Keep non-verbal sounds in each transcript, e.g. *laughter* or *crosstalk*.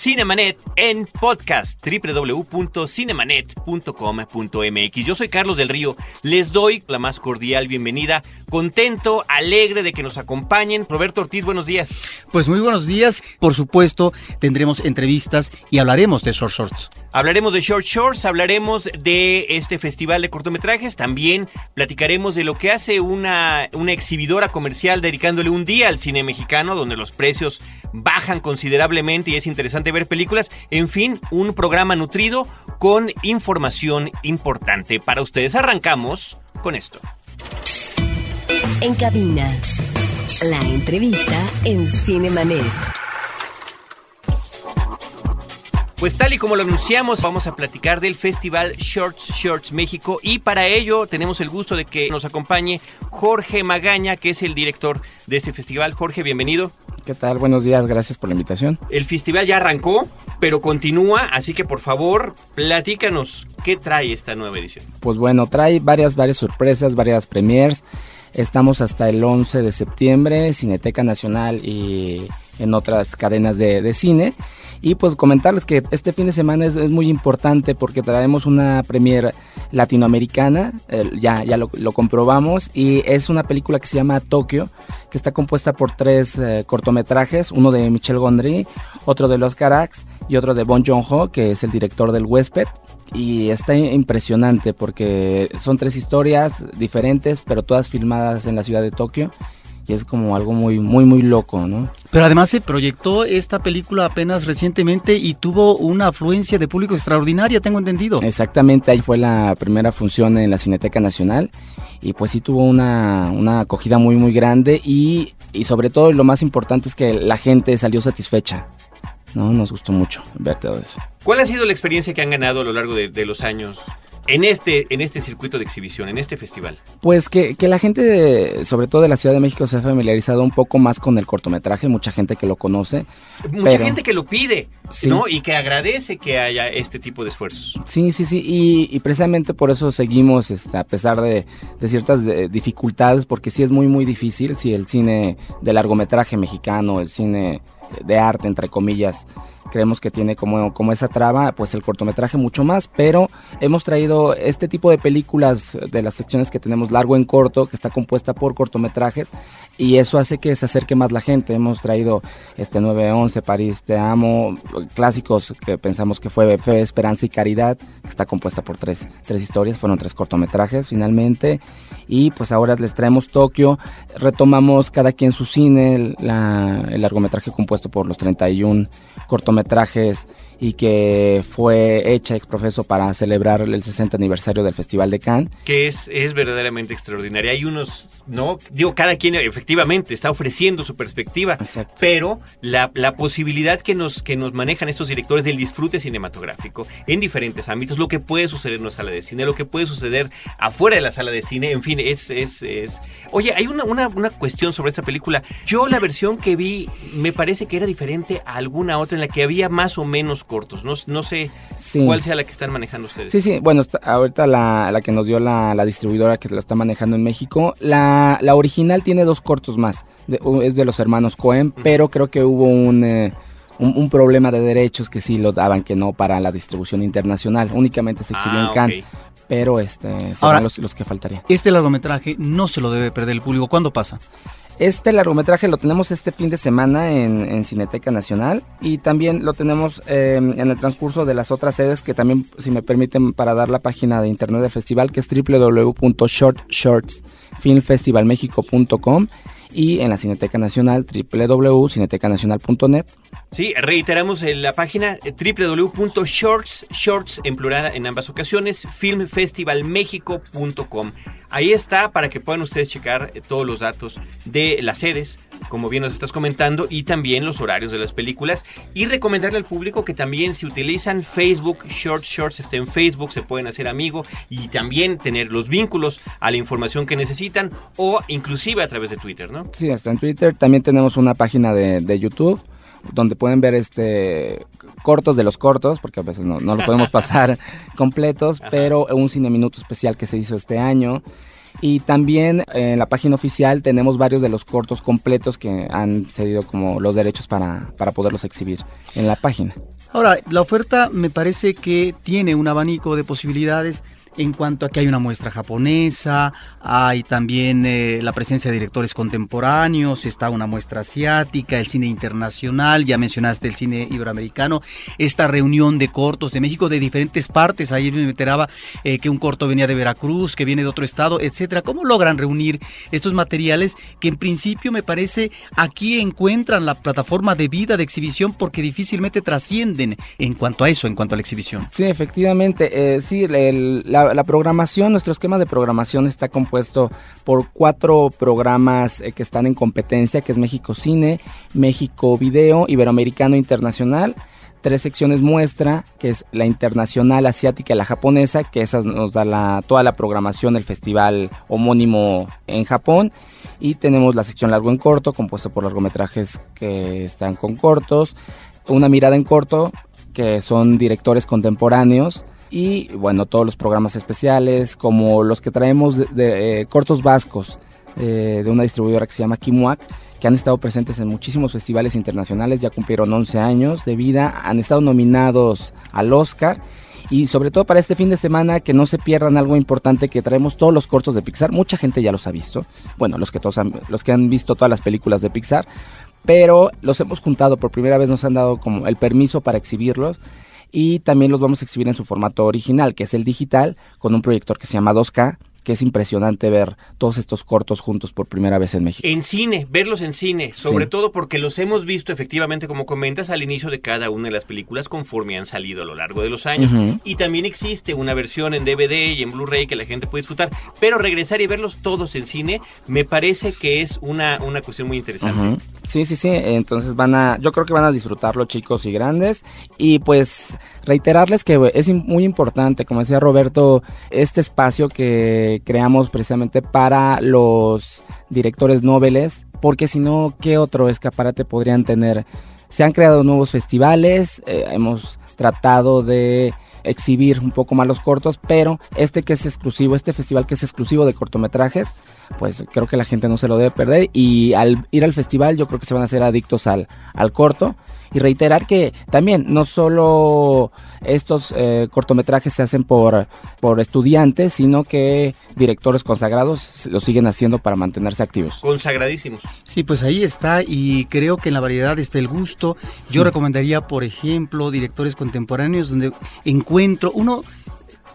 Cinemanet en podcast www.cinemanet.com.mx. Yo soy Carlos del Río, les doy la más cordial bienvenida, contento, alegre de que nos acompañen. Roberto Ortiz, buenos días. Pues muy buenos días, por supuesto, tendremos entrevistas y hablaremos de Short Shorts. Hablaremos de Short Shorts, hablaremos de este festival de cortometrajes, también platicaremos de lo que hace una, una exhibidora comercial dedicándole un día al cine mexicano, donde los precios bajan considerablemente y es interesante ver películas. En fin, un programa nutrido con información importante para ustedes. Arrancamos con esto. En cabina, la entrevista en Cinemanet. Pues tal y como lo anunciamos, vamos a platicar del Festival Shorts Shorts México y para ello tenemos el gusto de que nos acompañe Jorge Magaña, que es el director de este festival. Jorge, bienvenido. ¿Qué tal? Buenos días, gracias por la invitación. El festival ya arrancó, pero continúa, así que por favor, platícanos, ¿qué trae esta nueva edición? Pues bueno, trae varias, varias sorpresas, varias premiers. Estamos hasta el 11 de septiembre, Cineteca Nacional y en otras cadenas de, de cine. Y pues comentarles que este fin de semana es, es muy importante porque traemos una premier latinoamericana, eh, ya, ya lo, lo, comprobamos, y es una película que se llama Tokio, que está compuesta por tres eh, cortometrajes, uno de Michel Gondry, otro de Los Carax y otro de Bon Joon-ho, que es el director del Huésped. Y está impresionante porque son tres historias diferentes, pero todas filmadas en la ciudad de Tokio y es como algo muy, muy, muy loco, ¿no? Pero además se proyectó esta película apenas recientemente y tuvo una afluencia de público extraordinaria, tengo entendido. Exactamente, ahí fue la primera función en la Cineteca Nacional y pues sí tuvo una, una acogida muy, muy grande y, y sobre todo lo más importante es que la gente salió satisfecha. ¿No? Nos gustó mucho ver todo eso. ¿Cuál ha sido la experiencia que han ganado a lo largo de, de los años en este, en este circuito de exhibición, en este festival? Pues que, que la gente, de, sobre todo de la Ciudad de México, se ha familiarizado un poco más con el cortometraje, mucha gente que lo conoce. Mucha pero, gente que lo pide, sí. ¿no? Y que agradece que haya este tipo de esfuerzos. Sí, sí, sí, y, y precisamente por eso seguimos, este, a pesar de, de ciertas de, dificultades, porque sí es muy, muy difícil, si el cine de largometraje mexicano, el cine de arte, entre comillas, creemos que tiene como, como esa traba, pues el cortometraje mucho más, pero hemos traído este tipo de películas de las secciones que tenemos largo en corto, que está compuesta por cortometrajes, y eso hace que se acerque más la gente. Hemos traído este 911, París, Te Amo, clásicos que pensamos que fue Fe, Esperanza y Caridad, que está compuesta por tres, tres historias, fueron tres cortometrajes finalmente, y pues ahora les traemos Tokio, retomamos cada quien su cine, la, el largometraje compuesto por los 31 cortometrajes y que fue hecha ex profeso para celebrar el 60 aniversario del Festival de Cannes. Que es, es verdaderamente extraordinaria. Hay unos, ¿no? Digo, cada quien efectivamente está ofreciendo su perspectiva, Exacto. pero la, la, posibilidad que nos, que nos manejan estos directores del disfrute cinematográfico en diferentes ámbitos, lo que puede suceder en una sala de cine, lo que puede suceder afuera de la sala de cine, en fin, es... es, es... Oye, hay una, una, una cuestión sobre esta película. Yo la versión que vi me parece que era diferente a alguna otra en la que había más o menos cortos. No, no sé sí. cuál sea la que están manejando ustedes. Sí, sí, bueno, está, ahorita la, la, que nos dio la, la, distribuidora que lo está manejando en México, la, la original tiene dos cortos más, de, es de los hermanos Cohen, uh -huh. pero creo que hubo un, eh, un, un, problema de derechos que sí lo daban que no para la distribución internacional, únicamente se exhibió ah, en Cannes. Okay. Pero este, serán Ahora, los, los que faltarían. Este largometraje no se lo debe perder el público. ¿Cuándo pasa? Este largometraje lo tenemos este fin de semana en, Cineteca Nacional y también lo tenemos eh, en el transcurso de las otras sedes que también, si me permiten, para dar la página de internet del festival que es www.shortshortsfilmfestivalmexico.com y en la Cineteca Nacional www.cinetecanacional.net. Sí, reiteramos en la página www.shorts, shorts en plural en ambas ocasiones, filmfestivalmexico.com. Ahí está para que puedan ustedes checar todos los datos de las sedes, como bien nos estás comentando, y también los horarios de las películas. Y recomendarle al público que también si utilizan Facebook, Short Shorts está en Facebook, se pueden hacer amigo y también tener los vínculos a la información que necesitan o inclusive a través de Twitter, ¿no? Sí, está en Twitter. También tenemos una página de, de YouTube donde pueden ver este cortos de los cortos, porque a veces no, no lo podemos *laughs* pasar completos, pero un cine minuto especial que se hizo este año. Y también en la página oficial tenemos varios de los cortos completos que han cedido como los derechos para, para poderlos exhibir en la página. Ahora, la oferta me parece que tiene un abanico de posibilidades en cuanto a que hay una muestra japonesa, hay también eh, la presencia de directores contemporáneos, está una muestra asiática, el cine internacional, ya mencionaste el cine iberoamericano, esta reunión de cortos de México de diferentes partes, ahí me enteraba eh, que un corto venía de Veracruz, que viene de otro estado, etcétera. ¿Cómo logran reunir estos materiales que en principio me parece aquí encuentran la plataforma de vida de exhibición porque difícilmente trascienden en cuanto a eso, en cuanto a la exhibición? Sí, efectivamente, eh, sí, la la, programación, nuestro esquema de programación está compuesto por cuatro programas eh, que están en competencia, que es México Cine, México Video, Iberoamericano Internacional tres secciones muestra, que es la internacional asiática y la japonesa, que esas nos da la, toda la programación del festival homónimo en Japón. Y tenemos la sección largo en corto, compuesto por largometrajes que están con cortos. Una mirada en corto, que son directores contemporáneos y bueno, todos los programas especiales, como los que traemos de, eh, cortos vascos eh, de una distribuidora que se llama Kimuak, que han estado presentes en muchísimos festivales internacionales, ya cumplieron 11 años de vida, han estado nominados al Oscar y sobre todo para este fin de semana que no se pierdan algo importante que traemos todos los cortos de Pixar. Mucha gente ya los ha visto. Bueno, los que todos han, los que han visto todas las películas de Pixar, pero los hemos juntado por primera vez nos han dado como el permiso para exhibirlos y también los vamos a exhibir en su formato original, que es el digital, con un proyector que se llama 2K, que es impresionante ver todos estos cortos juntos por primera vez en México. En cine, verlos en cine, sobre todo porque los hemos visto efectivamente, como comentas, al inicio de cada una de las películas conforme han salido a lo largo de los años. Y también existe una versión en DVD y en Blu-ray que la gente puede disfrutar, pero regresar y verlos todos en cine me parece que es una, una cuestión muy interesante. Sí, sí, sí, entonces van a, yo creo que van a disfrutarlo chicos y grandes y pues reiterarles que es muy importante, como decía Roberto, este espacio que creamos precisamente para los directores noveles, porque si no, ¿qué otro escaparate podrían tener? Se han creado nuevos festivales, eh, hemos tratado de exhibir un poco más los cortos, pero este que es exclusivo, este festival que es exclusivo de cortometrajes, pues creo que la gente no se lo debe perder y al ir al festival yo creo que se van a hacer adictos al, al corto y reiterar que también no solo estos eh, cortometrajes se hacen por, por estudiantes, sino que directores consagrados lo siguen haciendo para mantenerse activos. Consagradísimos. Sí, pues ahí está y creo que en la variedad está el gusto. Yo recomendaría, por ejemplo, directores contemporáneos donde encuentro, uno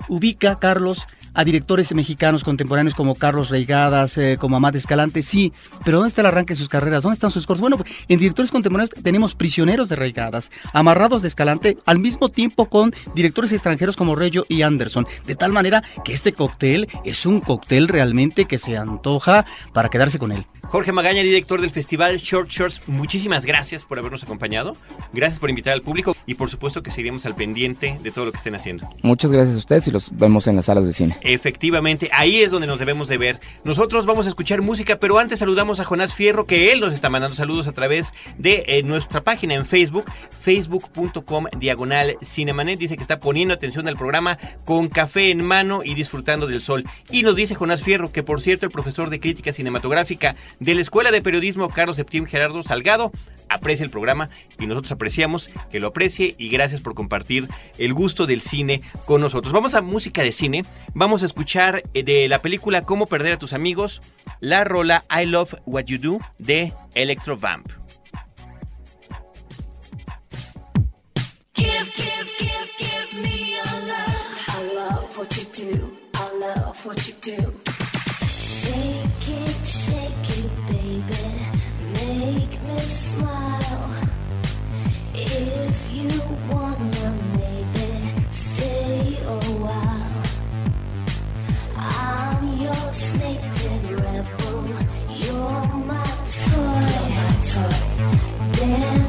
ubica, Carlos, a directores mexicanos contemporáneos como Carlos Reigadas, eh, como Amat Escalante, sí, pero ¿dónde está el arranque de sus carreras? ¿Dónde están sus cortos? Bueno, en directores contemporáneos tenemos prisioneros de Reigadas, amarrados de Escalante, al mismo tiempo con directores extranjeros como Reyo y Anderson, de tal manera que este cóctel es un cóctel realmente que se antoja para quedarse con él. Jorge Magaña, director del festival Short Shorts, muchísimas gracias por habernos acompañado. Gracias por invitar al público y por supuesto que seguiremos al pendiente de todo lo que estén haciendo. Muchas gracias a ustedes y los vemos en las salas de cine. Efectivamente, ahí es donde nos debemos de ver. Nosotros vamos a escuchar música, pero antes saludamos a Jonás Fierro, que él nos está mandando saludos a través de eh, nuestra página en Facebook, facebook.com diagonal cinemanet. Dice que está poniendo atención al programa con café en mano y disfrutando del sol. Y nos dice Jonás Fierro que, por cierto, el profesor de crítica cinematográfica de la Escuela de Periodismo Carlos Septim Gerardo Salgado aprecia el programa y nosotros apreciamos que lo aprecie y gracias por compartir el gusto del cine con nosotros. Vamos a música de cine, vamos a escuchar eh, de la película Cómo perder a tus amigos, la rola I Love What You Do de Electro Vamp. Give, give, give, give me love. I love what you do. I love what you do. pretend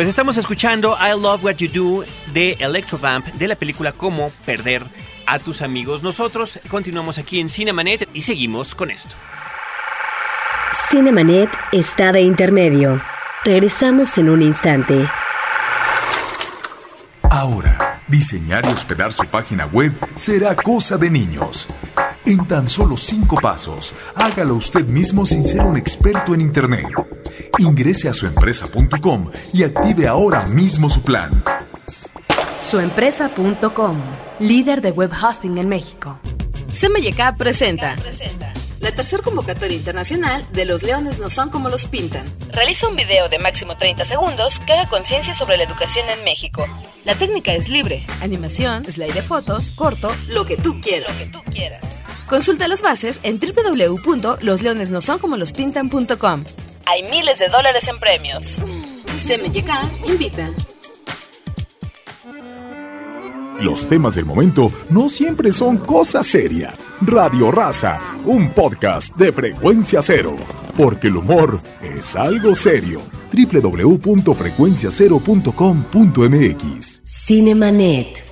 Pues estamos escuchando I Love What You Do de Electrovamp de la película Cómo Perder a tus amigos. Nosotros continuamos aquí en Cinemanet y seguimos con esto. Cinemanet está de intermedio. Regresamos en un instante. Ahora, diseñar y hospedar su página web será cosa de niños. En tan solo cinco pasos, hágalo usted mismo sin ser un experto en Internet. Ingrese a suempresa.com y active ahora mismo su plan. Suempresa.com, líder de web hosting en México. CMYK presenta la tercera convocatoria internacional de Los Leones no son como los pintan. Realiza un video de máximo 30 segundos que haga conciencia sobre la educación en México. La técnica es libre. Animación, slide de fotos, corto, lo que tú quieras. Lo que tú quieras. Consulta las bases en www.losleonesnosoncomolospintan.com. Hay miles de dólares en premios. CMYK invita. Los temas del momento no siempre son cosa seria. Radio Raza, un podcast de frecuencia cero. Porque el humor es algo serio. www.frecuenciacero.com.mx Cinemanet.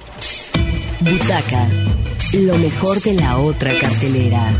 Butaca. Lo mejor de la otra cartelera.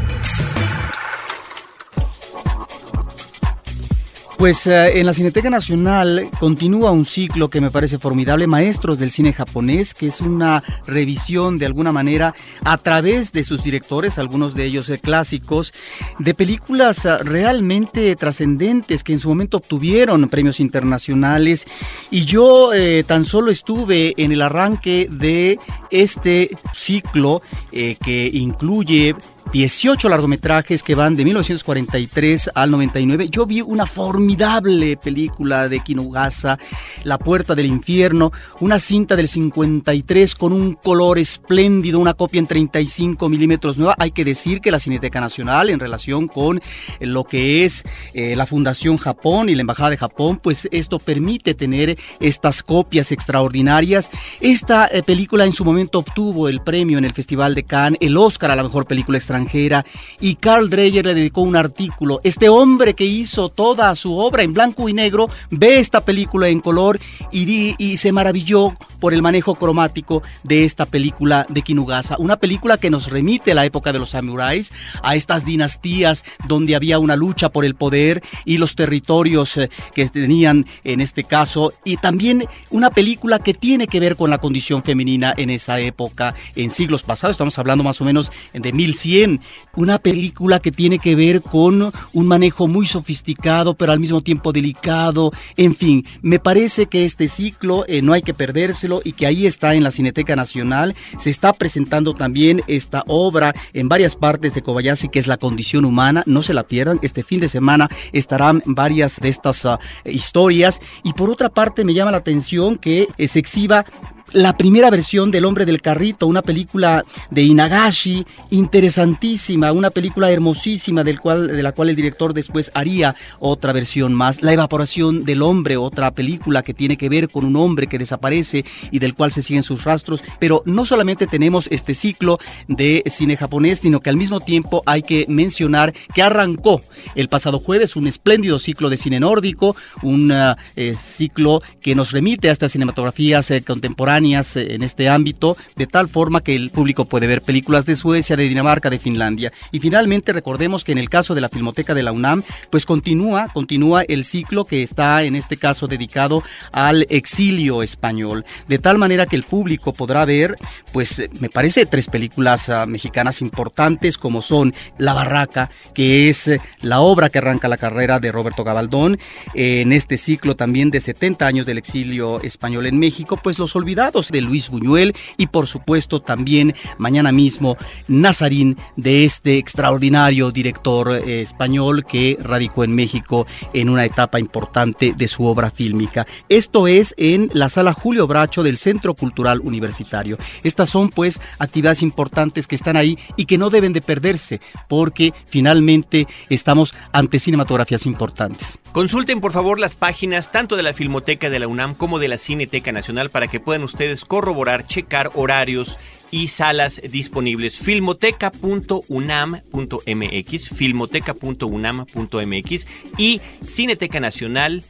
Pues eh, en la Cineteca Nacional continúa un ciclo que me parece formidable, Maestros del Cine Japonés, que es una revisión de alguna manera a través de sus directores, algunos de ellos eh, clásicos, de películas eh, realmente trascendentes que en su momento obtuvieron premios internacionales. Y yo tan solo estuve en el arranque de este ciclo que incluye 18 largometrajes que van de 1943 al 99. Yo vi una formidable película de Kinugasa, La Puerta del Infierno, una cinta del 53 con un color espléndido, una copia en 35 milímetros nueva. Hay que decir que la Cineteca Nacional, en relación con lo que es eh, la Fundación Japón y la Embajada de Japón, pues esto permite tener estas copias extraordinarias. Esta eh, película en su momento obtuvo el premio en el Festival de Cannes, el Oscar a la mejor película extranjera extranjera y Carl Dreyer le dedicó un artículo. Este hombre que hizo toda su obra en blanco y negro ve esta película en color y, y se maravilló por el manejo cromático de esta película de Kinugasa. Una película que nos remite a la época de los samuráis, a estas dinastías donde había una lucha por el poder y los territorios eh, que tenían en este caso. Y también una película que tiene que ver con la condición femenina en esa época, en siglos pasados. Estamos hablando más o menos de 1100. Una película que tiene que ver con un manejo muy sofisticado, pero al mismo tiempo delicado. En fin, me parece que este ciclo eh, no hay que perdérselo y que ahí está en la Cineteca Nacional. Se está presentando también esta obra en varias partes de Kobayashi, que es La condición humana. No se la pierdan. Este fin de semana estarán varias de estas ah, historias. Y por otra parte, me llama la atención que eh, se exhiba la primera versión del Hombre del Carrito, una película de Inagashi, interesantísima, una película hermosísima del cual, de la cual el director después haría otra versión más. La evaporación del hombre, otra película que tiene que ver con un hombre que desaparece y del cual se siguen sus rastros. Pero no solamente tenemos este ciclo de cine japonés, sino que al mismo tiempo hay que mencionar que arrancó el pasado jueves un espléndido ciclo de cine nórdico, un eh, ciclo que nos remite a estas cinematografías eh, contemporáneas eh, en este ámbito, de tal forma que el público puede ver películas de Suecia, de Dinamarca, de Finlandia. Y finalmente recordemos que en el caso de la Filmoteca de la UNAM, pues continúa, continúa el ciclo que está en este caso dedicado al exilio español, de tal manera que el público podrá ver, pues eh, me parece tres películas uh, mexicanas importantes como son La Barraca, que es uh, la obra que arranca la carrera de Roberto Gabaldón, eh, en este ciclo también de 70 años del exilio español en México, pues los olvidados de Luis Buñuel y por supuesto también mañana mismo Nazarín de este extraordinario director eh, español que radicó en México en una etapa importante de su obra fílmica. Esto es en la sala Julio Bracho del Centro Cultural Universitario. Estas son pues actividades importantes que están ahí y que no deben de perderse porque finalmente estamos ante cinematografías importantes. Consulten por favor las páginas tanto de la Filmoteca de la UNAM como de la Cineteca Nacional para que puedan ustedes corroborar, checar horarios y salas disponibles. Filmoteca.unam.mx, filmoteca.unam.mx y Cineteca Nacional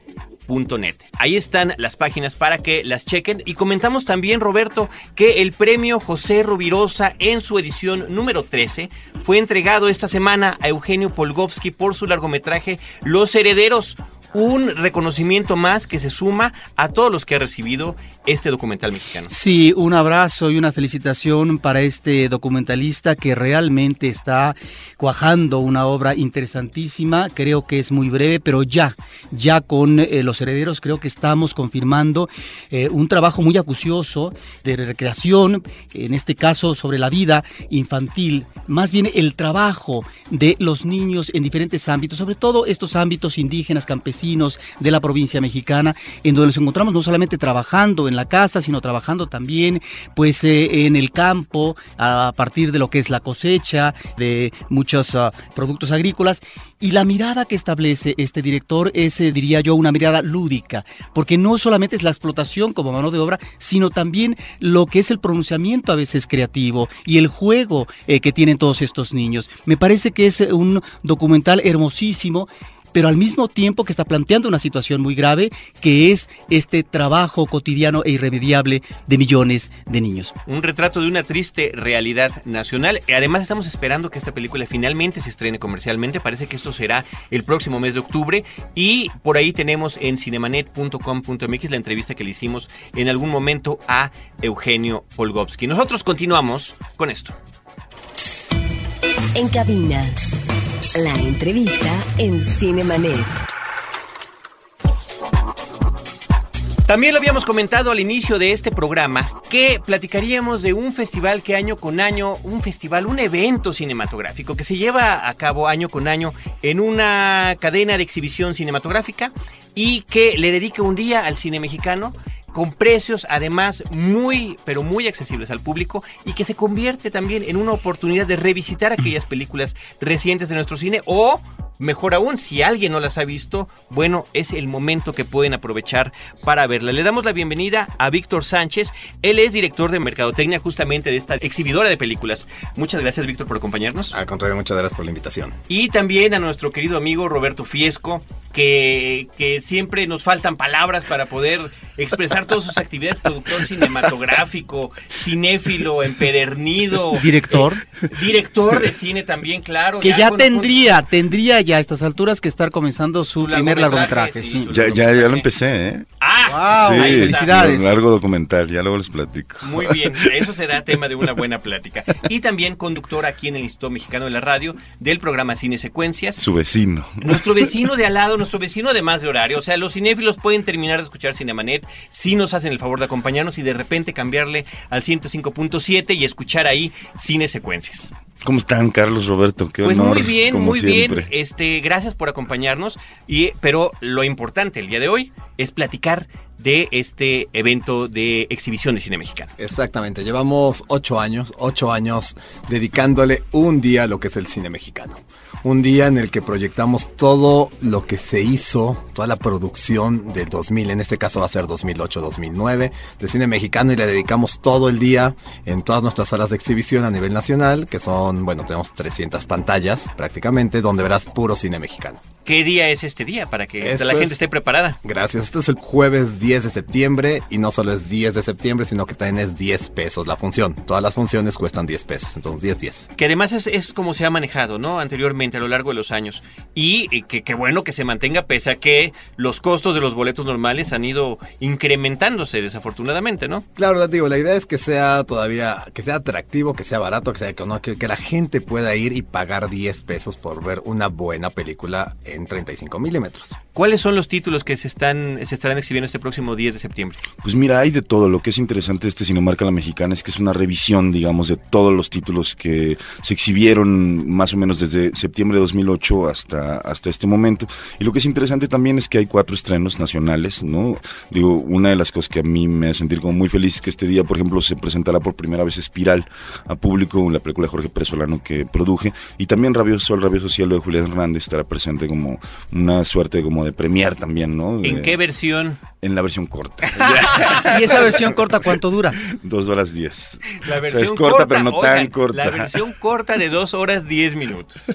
Net. Ahí están las páginas para que las chequen. Y comentamos también, Roberto, que el premio José Rubirosa en su edición número 13 fue entregado esta semana a Eugenio Polgovsky por su largometraje Los Herederos un reconocimiento más que se suma a todos los que ha recibido este documental mexicano. Sí, un abrazo y una felicitación para este documentalista que realmente está cuajando una obra interesantísima. Creo que es muy breve, pero ya, ya con eh, los herederos creo que estamos confirmando eh, un trabajo muy acucioso de recreación, en este caso sobre la vida infantil, más bien el trabajo de los niños en diferentes ámbitos, sobre todo estos ámbitos indígenas, campesinos de la provincia mexicana, en donde nos encontramos no solamente trabajando en la casa, sino trabajando también pues eh, en el campo a partir de lo que es la cosecha de muchos ah, productos agrícolas y la mirada que establece este director es, eh, diría yo, una mirada lúdica, porque no solamente es la explotación como mano de obra, sino también lo que es el pronunciamiento a veces creativo y el juego eh, que tienen todos estos niños. Me parece que es un documental hermosísimo pero al mismo tiempo que está planteando una situación muy grave, que es este trabajo cotidiano e irremediable de millones de niños. Un retrato de una triste realidad nacional. Además estamos esperando que esta película finalmente se estrene comercialmente. Parece que esto será el próximo mes de octubre. Y por ahí tenemos en cinemanet.com.mx la entrevista que le hicimos en algún momento a Eugenio Polgovsky. Nosotros continuamos con esto. En cabina la entrevista en Cinemanet. También lo habíamos comentado al inicio de este programa que platicaríamos de un festival que año con año, un festival, un evento cinematográfico que se lleva a cabo año con año en una cadena de exhibición cinematográfica y que le dedica un día al cine mexicano con precios además muy, pero muy accesibles al público y que se convierte también en una oportunidad de revisitar aquellas *clears throat* películas recientes de nuestro cine o Mejor aún, si alguien no las ha visto, bueno, es el momento que pueden aprovechar para verla. Le damos la bienvenida a Víctor Sánchez. Él es director de Mercadotecnia justamente de esta exhibidora de películas. Muchas gracias, Víctor, por acompañarnos. Al contrario, muchas gracias por la invitación. Y también a nuestro querido amigo Roberto Fiesco, que, que siempre nos faltan palabras para poder expresar todas sus actividades, productor cinematográfico, cinéfilo, empedernido. Director. eh, director de cine también, claro. Que ya, con- tendría, tendría ya a estas alturas que estar comenzando su, Su primer largometraje, sí, Ya, ya, ya lo empecé, ¿eh? Ah, Wow, sí, felicidades. un largo documental, ya luego les platico. Muy bien, eso será tema de una buena plática. Y también conductor aquí en el Instituto Mexicano de la Radio del programa Cine Secuencias. Su vecino. Nuestro vecino de al lado, nuestro vecino de más de horario. O sea, los cinéfilos pueden terminar de escuchar Cinemanet si nos hacen el favor de acompañarnos y de repente cambiarle al 105.7 y escuchar ahí Cine Secuencias. ¿Cómo están, Carlos Roberto? Qué Pues honor, muy bien, como muy siempre. bien. Este, gracias por acompañarnos. Y, pero lo importante el día de hoy es platicar de este evento de exhibición de cine mexicano. Exactamente, llevamos ocho años, ocho años dedicándole un día a lo que es el cine mexicano. Un día en el que proyectamos todo lo que se hizo, toda la producción del 2000, en este caso va a ser 2008-2009, de cine mexicano y le dedicamos todo el día en todas nuestras salas de exhibición a nivel nacional, que son, bueno, tenemos 300 pantallas prácticamente, donde verás puro cine mexicano. ¿Qué día es este día para que Esto la gente es- esté preparada? Gracias. Este es el jueves 10 de septiembre y no solo es 10 de septiembre, sino que también es 10 pesos la función. Todas las funciones cuestan 10 pesos, entonces 10, 10. Que además es, es como se ha manejado, ¿no? Anteriormente, a lo largo de los años. Y que, que bueno que se mantenga, pese a que los costos de los boletos normales han ido incrementándose, desafortunadamente, ¿no? Claro, digo, la idea es que sea todavía, que sea atractivo, que sea barato, que sea económico, que, que la gente pueda ir y pagar 10 pesos por ver una buena película en 35 milímetros. ¿Cuáles son los títulos que se están se estarán exhibiendo este próximo 10 de septiembre? Pues mira, hay de todo. Lo que es interesante de este Cinemarca La Mexicana es que es una revisión, digamos, de todos los títulos que se exhibieron más o menos desde septiembre de 2008 hasta, hasta este momento. Y lo que es interesante también es que hay cuatro estrenos nacionales, ¿no? Digo, una de las cosas que a mí me hace sentir como muy feliz es que este día, por ejemplo, se presentará por primera vez Espiral a público, la película de Jorge Pérez Solano que produje. Y también Rabioso, el Rabioso Cielo de Julián Hernández estará presente como una suerte como de premier también, ¿no? ¿En qué versión? En la versión corta. *laughs* ¿Y esa versión corta cuánto dura? Dos horas diez. La O sea, versión es corta, pero no oigan, tan corta. La versión corta de 2 horas 10 minutos. *laughs*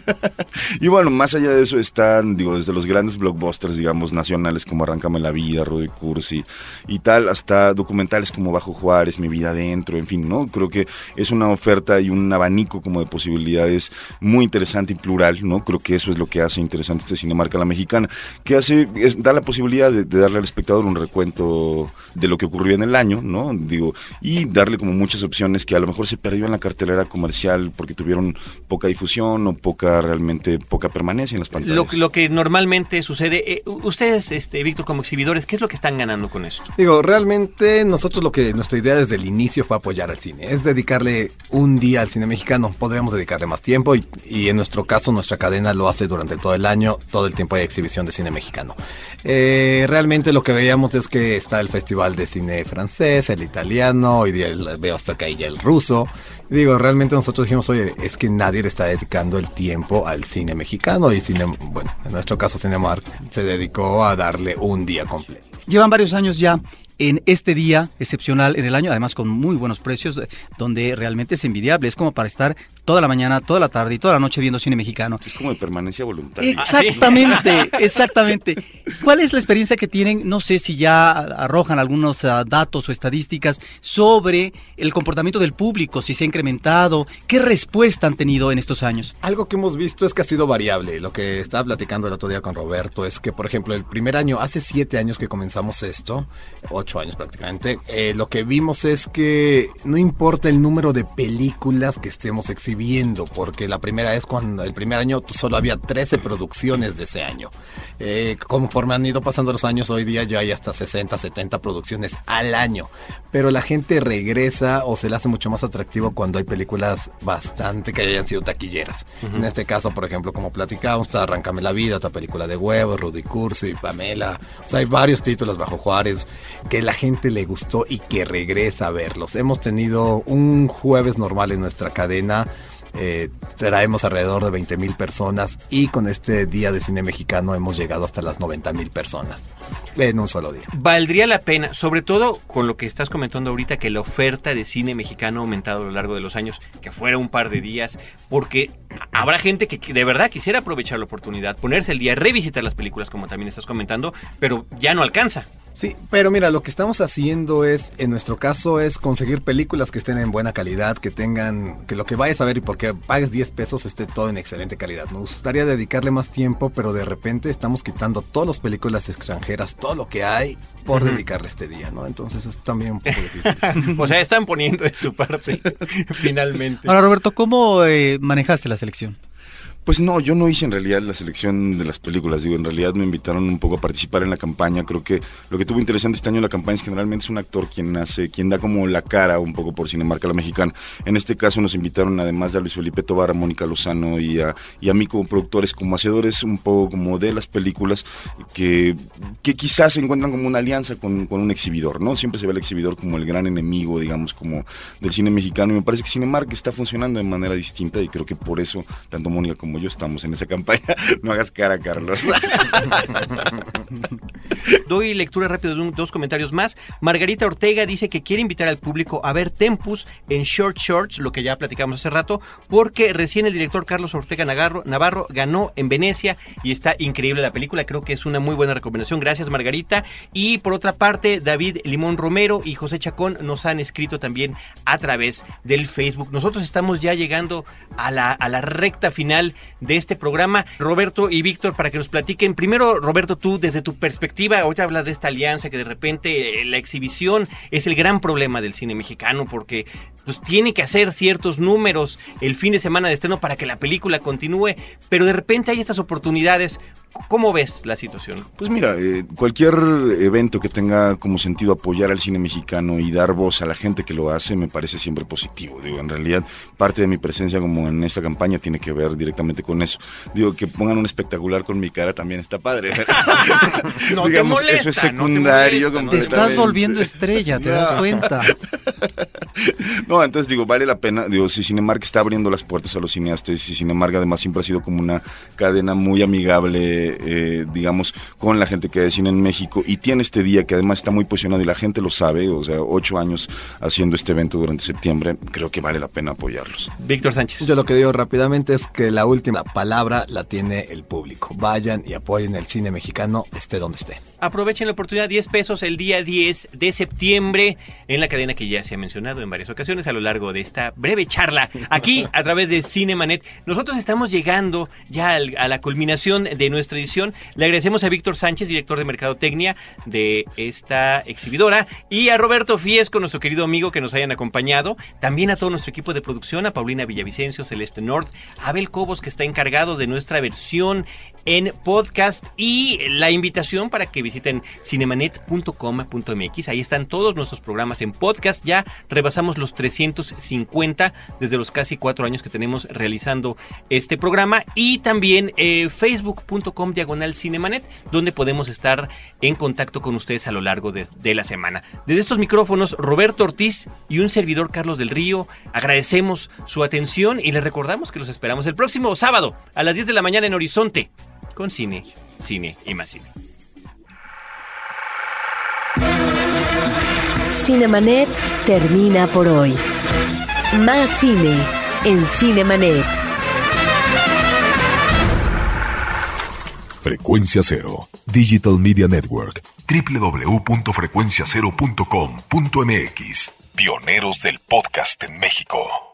Y bueno, más allá de eso están, digo, desde los grandes blockbusters, digamos, nacionales como Arráncame la Vida, Rudy Cursi y tal, hasta documentales como Bajo Juárez, Mi Vida Adentro, en fin, ¿no? Creo que es una oferta y un abanico como de posibilidades muy interesante y plural, ¿no? Creo que eso es lo que hace interesante este Cinemarca La Mexicana, que hace, es, da la posibilidad de, de darle al espectador un recuento de lo que ocurrió en el año, ¿no? Digo, y darle como muchas opciones que a lo mejor se perdió en la cartelera comercial porque tuvieron poca difusión o poca, realmente, poca permanencia en las pantallas. Lo, lo que normalmente sucede. eh, ustedes, este, Víctor, como exhibidores, ¿qué es lo que están ganando con esto? Digo, realmente nosotros lo que nuestra idea desde el inicio fue apoyar al cine, es dedicarle un día al cine mexicano. Podríamos dedicarle más tiempo y, y en nuestro caso nuestra cadena lo hace durante todo el año, todo el tiempo hay exhibición de cine mexicano. Eh, realmente lo que veíamos es que está el festival de cine francés, el italiano, hoy día veo hasta acá ya el ruso. Y digo, realmente nosotros dijimos, oye, es que nadie le está dedicando el tiempo al cine mexicano y cine, bueno, en nuestro caso Cinemark se dedicó a darle un día completo. Llevan varios años ya en este día excepcional en el año, además con muy buenos precios, eh, donde realmente es envidiable. Es como para estar toda la mañana, toda la tarde y toda la noche viendo cine mexicano. Es como de permanencia voluntaria. Exactamente, exactamente. ¿Cuál es la experiencia que tienen? No sé si ya arrojan algunos ah, datos o estadísticas sobre el comportamiento del público, si se ha incrementado, qué respuesta han tenido en estos años. Algo que hemos visto es que ha sido variable. Lo que estaba platicando el otro día con Roberto es que, por ejemplo, el primer año, hace siete años que comenzamos esto, ocho años prácticamente, eh, lo que vimos es que no importa el número de películas que estemos exhibiendo, porque la primera vez cuando el primer año solo había 13 producciones de ese año. Eh, conforme han ido pasando los años, hoy día ya hay hasta 60, 70 producciones al año. Pero la gente regresa o se le hace mucho más atractivo cuando hay películas bastante que hayan sido taquilleras. En este caso, por ejemplo, como platicábamos, está Arráncame la Vida, otra película de huevos, Rudy Cursi, Pamela. O sea, hay varios títulos bajo Juárez que la gente le gustó y que regresa a verlos. Hemos tenido un jueves normal en nuestra cadena eh, traemos alrededor de 20 mil personas y con este Día de Cine Mexicano hemos llegado hasta las 90 mil personas en un solo día. Valdría la pena, sobre todo con lo que estás comentando ahorita, que la oferta de cine mexicano ha aumentado a lo largo de los años, que fuera un par de días, porque habrá gente que de verdad quisiera aprovechar la oportunidad, ponerse el día, revisitar las películas como también estás comentando, pero ya no alcanza. Sí, pero mira, lo que estamos haciendo es, en nuestro caso, es conseguir películas que estén en buena calidad, que tengan, que lo que vayas a ver y porque pagues 10 pesos esté todo en excelente calidad. Nos gustaría dedicarle más tiempo, pero de repente estamos quitando todas las películas extranjeras, todo lo que hay, por dedicarle este día, ¿no? Entonces es también un poco difícil. *laughs* o sea, están poniendo de su parte, *laughs* finalmente. Ahora, Roberto, ¿cómo eh, manejaste la selección? Pues no, yo no hice en realidad la selección de las películas, digo, en realidad me invitaron un poco a participar en la campaña, creo que lo que tuvo interesante este año en la campaña es que generalmente es un actor quien hace, quien da como la cara un poco por Cinemarca la Mexicana. En este caso nos invitaron además a Luis Felipe Tobar, a Mónica Lozano y a, y a mí como productores, como hacedores un poco como de las películas que, que quizás se encuentran como una alianza con, con un exhibidor, ¿no? Siempre se ve al exhibidor como el gran enemigo, digamos, como del cine mexicano y me parece que Cinemarca está funcionando de manera distinta y creo que por eso tanto Mónica como yo estamos en esa campaña. *laughs* No hagas cara, Carlos. *laughs* Doy lectura rápida de dos comentarios más. Margarita Ortega dice que quiere invitar al público a ver Tempus en Short Shorts, lo que ya platicamos hace rato, porque recién el director Carlos Ortega Navarro, Navarro ganó en Venecia y está increíble la película. Creo que es una muy buena recomendación. Gracias, Margarita. Y por otra parte, David Limón Romero y José Chacón nos han escrito también a través del Facebook. Nosotros estamos ya llegando a la, a la recta final de este programa. Roberto y Víctor, para que nos platiquen. Primero, Roberto, tú desde tu perspectiva, ahorita hablas de esta alianza que de repente eh, la exhibición es el gran problema del cine mexicano porque pues tiene que hacer ciertos números el fin de semana de estreno para que la película continúe, pero de repente hay estas oportunidades. ¿Cómo ves la situación? Pues mira, eh, cualquier evento que tenga como sentido apoyar al cine mexicano y dar voz a la gente que lo hace me parece siempre positivo. Digo, en realidad parte de mi presencia como en esta campaña tiene que ver directamente con eso. Digo, que pongan un espectacular con mi cara también está padre. *laughs* *laughs* no Digamos, te molesta, eso es secundario. No te, te, estás volviendo estrella, ¿te no. das cuenta? *laughs* no, entonces digo, vale la pena. Digo, si Cinemark está abriendo las puertas a los cineastas y Cinemark además siempre ha sido como una cadena muy amigable, eh, digamos, con la gente que hace cine en México y tiene este día que además está muy posicionado y la gente lo sabe, o sea, ocho años haciendo este evento durante septiembre, creo que vale la pena apoyarlos. Víctor Sánchez. Yo lo que digo rápidamente es que la última palabra la tiene el público. Vayan y apoyen el cine mexicano, esté donde esté. Aprovechen la oportunidad, 10 pesos el día 10 de septiembre en la cadena que ya se ha mencionado en varias ocasiones a lo largo de esta breve charla aquí a través de Cinemanet. Nosotros estamos llegando ya a la culminación de nuestra edición. Le agradecemos a Víctor Sánchez, director de Mercadotecnia de esta exhibidora, y a Roberto Fiesco, nuestro querido amigo que nos hayan acompañado. También a todo nuestro equipo de producción, a Paulina Villavicencio, Celeste North, Abel Cobos que está encargado de nuestra versión en podcast y la invitación para que visiten cinemanet.com.mx. Ahí están todos nuestros programas en podcast. Ya rebasamos los 350 desde los casi cuatro años que tenemos realizando este programa. Y también eh, facebook.com diagonal cinemanet, donde podemos estar en contacto con ustedes a lo largo de, de la semana. Desde estos micrófonos, Roberto Ortiz y un servidor Carlos del Río, agradecemos su atención y les recordamos que los esperamos el próximo sábado a las 10 de la mañana en Horizonte con cine, cine y más cine. Cinemanet termina por hoy. Más cine en Cinemanet. Frecuencia Cero, Digital Media Network, www.frecuenciacero.com.mx. Pioneros del podcast en México.